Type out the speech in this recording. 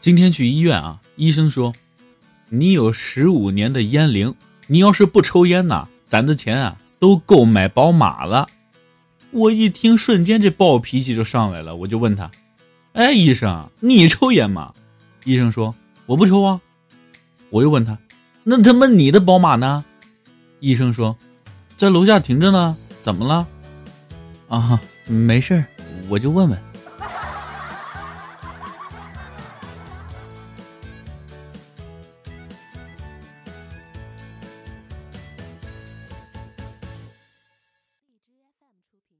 今天去医院啊，医生说你有十五年的烟龄，你要是不抽烟呐，攒的钱啊都够买宝马了。我一听，瞬间这暴脾气就上来了，我就问他：“哎，医生，你抽烟吗？”医生说：“我不抽啊。”我又问他：“那他妈你的宝马呢？”医生说：“在楼下停着呢，怎么了？”啊，没事我就问问。出品。